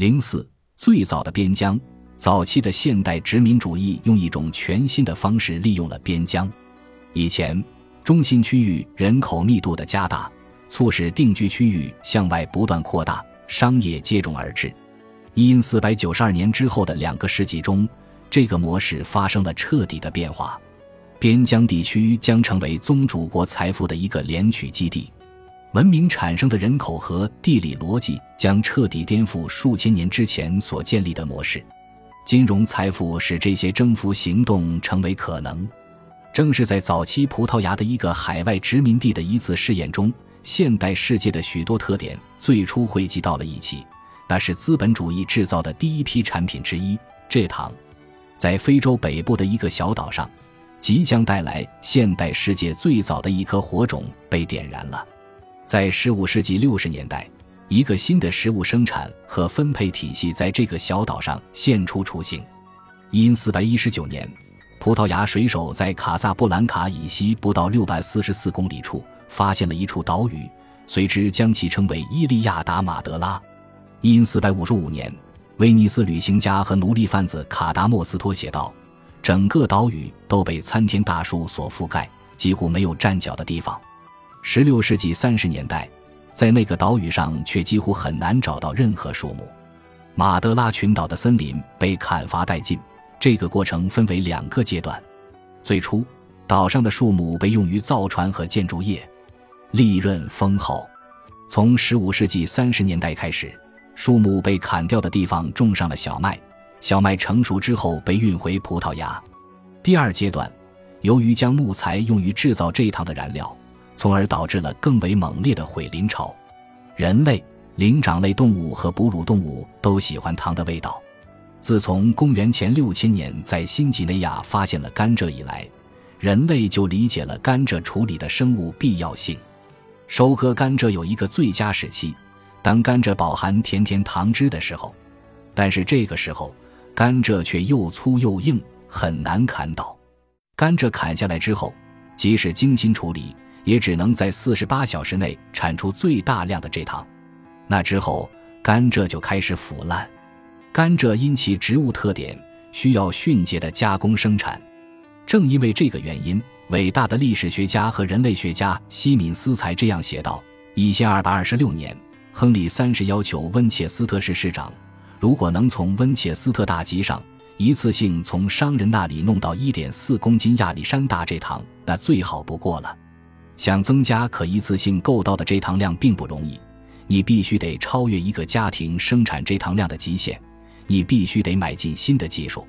零四，最早的边疆。早期的现代殖民主义用一种全新的方式利用了边疆。以前，中心区域人口密度的加大，促使定居区域向外不断扩大，商业接踵而至。因四百九十二年之后的两个世纪中，这个模式发生了彻底的变化。边疆地区将成为宗主国财富的一个敛取基地，文明产生的人口和地理逻辑将彻底颠覆数千年之前所建立的模式。金融财富使这些征服行动成为可能。正是在早期葡萄牙的一个海外殖民地的一次试验中，现代世界的许多特点最初汇集到了一起。那是资本主义制造的第一批产品之一——蔗糖。在非洲北部的一个小岛上，即将带来现代世界最早的一颗火种被点燃了。在15世纪60年代。一个新的食物生产和分配体系在这个小岛上现出雏形。因四百一十九年，葡萄牙水手在卡萨布兰卡以西不到六百四十四公里处发现了一处岛屿，随之将其称为伊利亚达马德拉。因四百五十五年，威尼斯旅行家和奴隶贩子卡达莫斯托写道：“整个岛屿都被参天大树所覆盖，几乎没有站脚的地方。”十六世纪三十年代。在那个岛屿上，却几乎很难找到任何树木。马德拉群岛的森林被砍伐殆尽。这个过程分为两个阶段：最初，岛上的树木被用于造船和建筑业，利润丰厚。从15世纪30年代开始，树木被砍掉的地方种上了小麦，小麦成熟之后被运回葡萄牙。第二阶段，由于将木材用于制造蔗糖的燃料。从而导致了更为猛烈的毁林潮。人类、灵长类动物和哺乳动物都喜欢糖的味道。自从公元前六千年在新几内亚发现了甘蔗以来，人类就理解了甘蔗处理的生物必要性。收割甘蔗有一个最佳时期，当甘蔗饱含甜甜糖汁的时候。但是这个时候，甘蔗却又粗又硬，很难砍倒。甘蔗砍下来之后，即使精心处理。也只能在四十八小时内产出最大量的蔗糖，那之后甘蔗就开始腐烂。甘蔗因其植物特点，需要迅捷的加工生产。正因为这个原因，伟大的历史学家和人类学家西敏斯才这样写道：一千二百二十六年，亨利三世要求温切斯特市市长，如果能从温切斯特大集上一次性从商人那里弄到一点四公斤亚历山大蔗糖，那最好不过了。想增加可一次性购到的蔗糖量并不容易，你必须得超越一个家庭生产蔗糖量的极限，你必须得买进新的技术，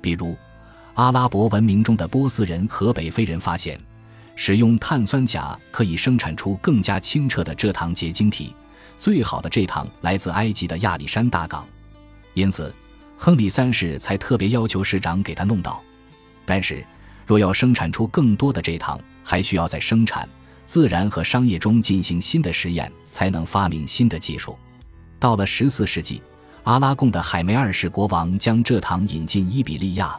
比如阿拉伯文明中的波斯人和北非人发现，使用碳酸钾可以生产出更加清澈的蔗糖结晶体。最好的蔗糖来自埃及的亚历山大港，因此亨利三世才特别要求市长给他弄到。但是，若要生产出更多的蔗糖，还需要在生产、自然和商业中进行新的实验，才能发明新的技术。到了十四世纪，阿拉贡的海梅二世国王将蔗糖引进伊比利亚，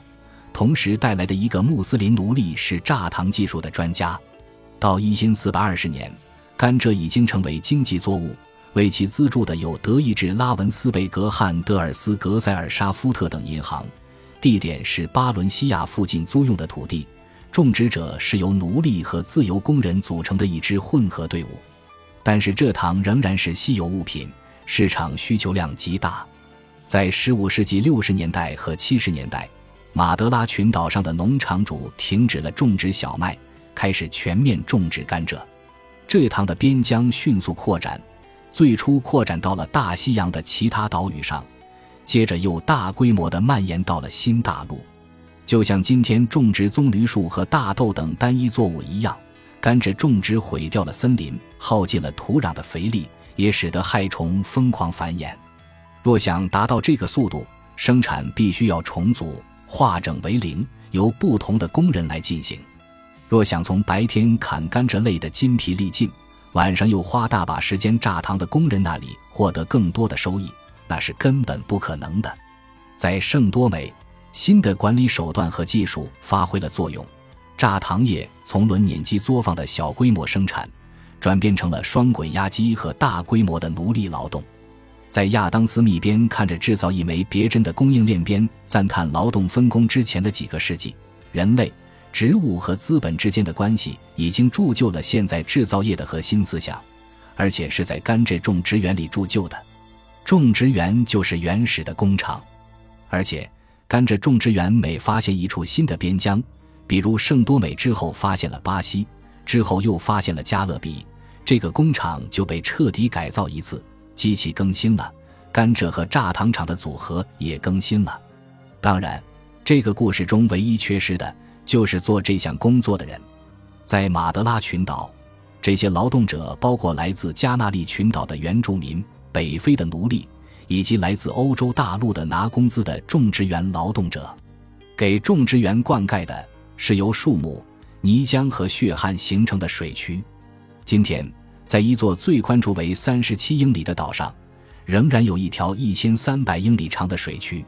同时带来的一个穆斯林奴隶是榨糖技术的专家。到一千四百二十年，甘蔗已经成为经济作物，为其资助的有德意志拉文斯贝格汉德尔斯格塞尔沙夫特等银行，地点是巴伦西亚附近租用的土地。种植者是由奴隶和自由工人组成的一支混合队伍，但是蔗糖仍然是稀有物品，市场需求量极大。在15世纪60年代和70年代，马德拉群岛上的农场主停止了种植小麦，开始全面种植甘蔗。蔗糖的边疆迅速扩展，最初扩展到了大西洋的其他岛屿上，接着又大规模地蔓延到了新大陆。就像今天种植棕榈树和大豆等单一作物一样，甘蔗种植毁掉了森林，耗尽了土壤的肥力，也使得害虫疯狂繁衍。若想达到这个速度，生产必须要重组、化整为零，由不同的工人来进行。若想从白天砍甘蔗累得筋疲力尽，晚上又花大把时间榨糖的工人那里获得更多的收益，那是根本不可能的。在圣多美。新的管理手段和技术发挥了作用，榨糖业从轮碾机作坊的小规模生产，转变成了双滚压机和大规模的奴隶劳动。在亚当斯密边看着制造一枚别针的供应链边赞叹劳动分工之前的几个世纪，人类、植物和资本之间的关系已经铸就了现在制造业的核心思想，而且是在甘蔗种植园里铸就的。种植园就是原始的工厂，而且甘蔗种植园每发现一处新的边疆，比如圣多美之后发现了巴西，之后又发现了加勒比，这个工厂就被彻底改造一次，机器更新了，甘蔗和榨糖厂的组合也更新了。当然，这个故事中唯一缺失的就是做这项工作的人。在马德拉群岛，这些劳动者包括来自加纳利群岛的原住民。北非的奴隶，以及来自欧洲大陆的拿工资的种植园劳动者，给种植园灌溉的是由树木、泥浆和血汗形成的水渠。今天，在一座最宽处为三十七英里的岛上，仍然有一条一千三百英里长的水渠。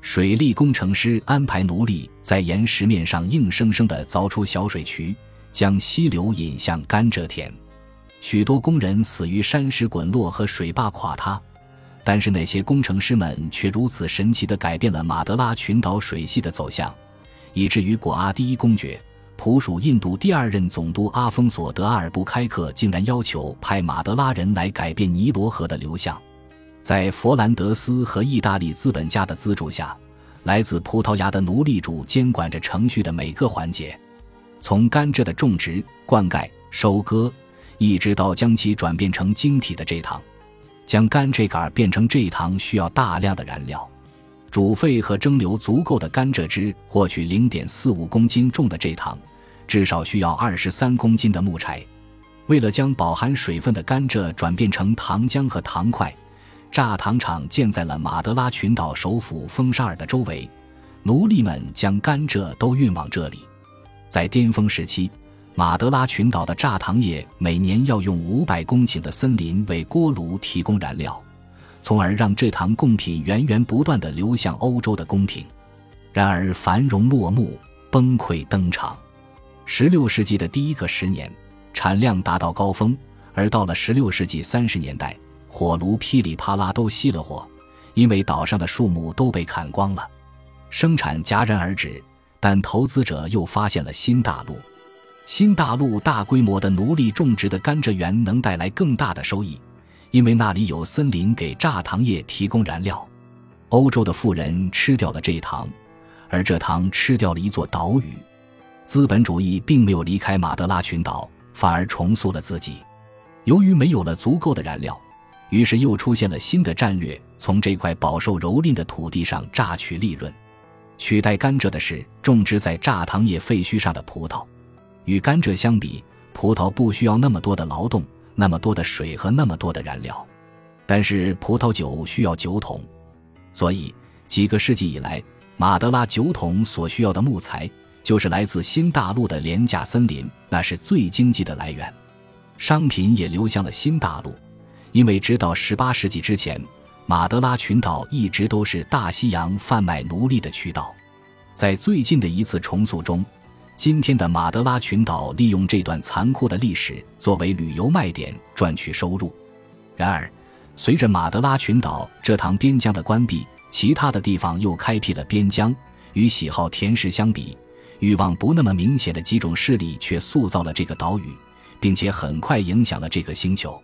水利工程师安排奴隶在岩石面上硬生生地凿出小水渠，将溪流引向甘蔗田。许多工人死于山石滚落和水坝垮塌，但是那些工程师们却如此神奇地改变了马德拉群岛水系的走向，以至于果阿第一公爵、普属印度第二任总督阿丰索德阿尔布开克竟然要求派马德拉人来改变尼罗河的流向。在佛兰德斯和意大利资本家的资助下，来自葡萄牙的奴隶主监管着程序的每个环节，从甘蔗的种植、灌溉、收割。一直到将其转变成晶体的蔗糖，将甘蔗杆变成蔗糖需要大量的燃料，煮沸和蒸馏足够的甘蔗汁，获取零点四五公斤重的蔗糖，至少需要二十三公斤的木柴。为了将饱含水分的甘蔗转变成糖浆和糖块，榨糖厂建在了马德拉群岛首府丰沙尔的周围，奴隶们将甘蔗都运往这里。在巅峰时期。马德拉群岛的榨糖业每年要用五百公顷的森林为锅炉提供燃料，从而让蔗糖贡品源源不断地流向欧洲的宫廷。然而，繁荣落幕，崩溃登场。十六世纪的第一个十年，产量达到高峰，而到了十六世纪三十年代，火炉噼里啪啦都熄了火，因为岛上的树木都被砍光了，生产戛然而止。但投资者又发现了新大陆。新大陆大规模的奴隶种植的甘蔗园能带来更大的收益，因为那里有森林给榨糖业提供燃料。欧洲的富人吃掉了这糖，而这糖吃掉了一座岛屿。资本主义并没有离开马德拉群岛，反而重塑了自己。由于没有了足够的燃料，于是又出现了新的战略：从这块饱受蹂躏的土地上榨取利润。取代甘蔗的是种植在榨糖业废墟上的葡萄。与甘蔗相比，葡萄不需要那么多的劳动、那么多的水和那么多的燃料，但是葡萄酒需要酒桶，所以几个世纪以来，马德拉酒桶所需要的木材就是来自新大陆的廉价森林，那是最经济的来源。商品也流向了新大陆，因为直到18世纪之前，马德拉群岛一直都是大西洋贩卖奴隶的渠道。在最近的一次重塑中。今天的马德拉群岛利用这段残酷的历史作为旅游卖点赚取收入。然而，随着马德拉群岛这趟边疆的关闭，其他的地方又开辟了边疆。与喜好甜食相比，欲望不那么明显的几种势力却塑造了这个岛屿，并且很快影响了这个星球。